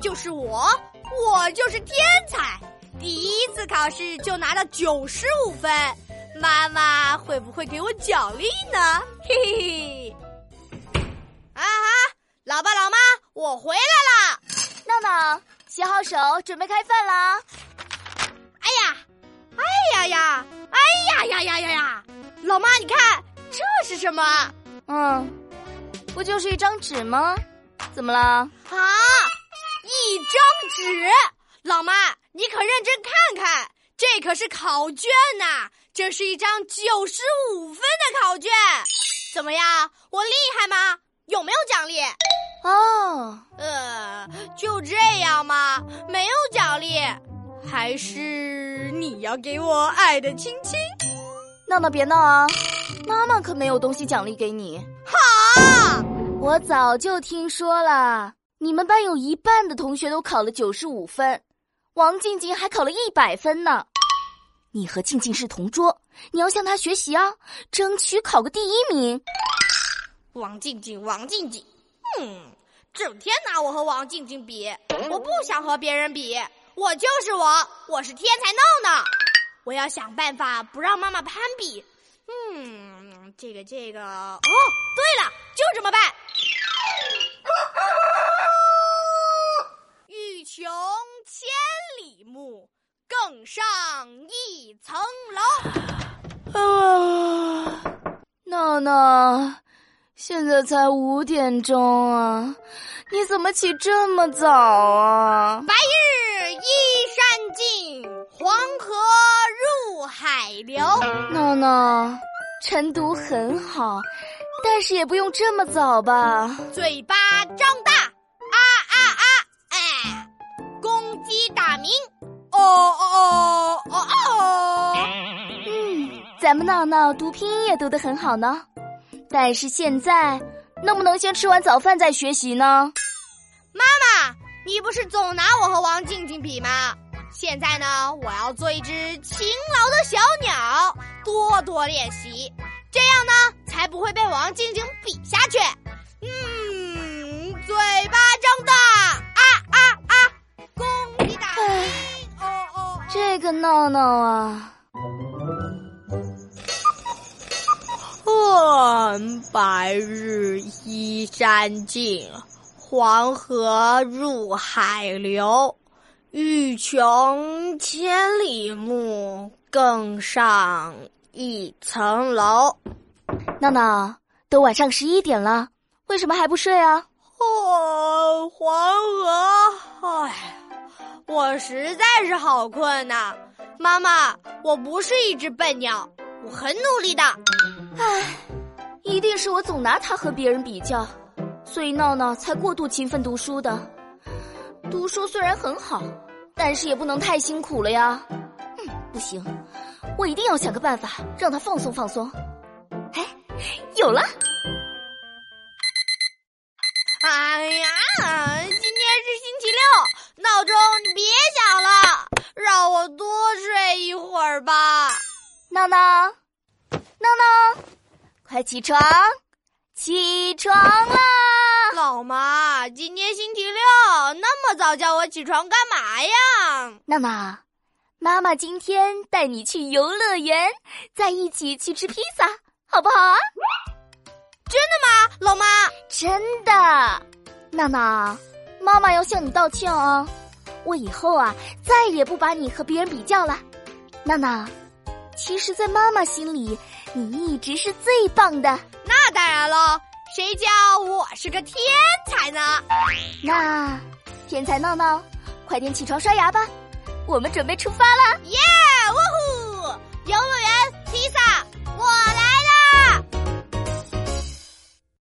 就是我，我就是天才。第一次考试就拿到九十五分，妈妈会不会给我奖励呢？嘿嘿嘿！啊哈，老爸老妈，我回来了。闹闹，洗好手，准备开饭了！哎呀，哎呀呀，哎呀呀呀呀呀！老妈，你看这是什么？嗯，不就是一张纸吗？怎么了？啊，一张纸！老妈，你可认真看看，这可是考卷呐！这是一张九十五分的考卷，怎么样？我厉害吗？有没有奖励？哦，呃，就这样吗？没有奖励，还是你要给我爱的亲亲？闹闹别闹啊！妈妈可没有东西奖励给你。好，我早就听说了，你们班有一半的同学都考了九十五分，王静静还考了一百分呢。你和静静是同桌，你要向她学习啊，争取考个第一名。王静静，王静静，嗯，整天拿我和王静静比，我不想和别人比，我就是我，我是天才闹闹，我要想办法不让妈妈攀比。嗯，这个这个，哦，对了，就这么办。欲穷千里目，更上一层楼。啊，闹闹。现在才五点钟啊，你怎么起这么早啊？白日依山尽，黄河入海流。闹闹，晨读很好，但是也不用这么早吧？嘴巴张大，哦哦哦哦哦。嗯，咱们闹闹读拼音也读得很好呢。但是现在，能不能先吃完早饭再学习呢？妈妈，你不是总拿我和王静静比吗？现在呢，我要做一只勤劳的小鸟，多多练习，这样呢，才不会被王静静这个闹闹啊。白日依山尽，黄河入海流。欲穷千里目，更上一层楼。闹闹，都晚上十一点了，为什么还不睡啊？哦，我实在是好困呐。妈妈，我不是一只笨鸟，我很努力的。唉。一定是我总拿他和别人比较，所以闹闹才过度勤奋读书的。读书虽然很好，但是也不能太辛苦了呀。嗯，不行，我一定要想个办法让他放松放松。哎，有了！哎呀，今天是星期六，闹钟我多睡一会儿吧。闹闹，闹闹。快起床！起床啦！老妈，今天星期六，那么早叫我起床干嘛呀？闹闹，妈妈今天带你去游乐园，再一起去吃披萨，好不好啊？真的吗，老妈？真的。闹闹，妈妈要向你道歉哦，我以后啊再也不把你和别人比较了。闹闹其实在妈妈心里你一直是最棒的。那当然了谁叫我是个天才呢？那天才闹闹快点起床刷牙吧我们准备出发啦耶呜呼！游乐园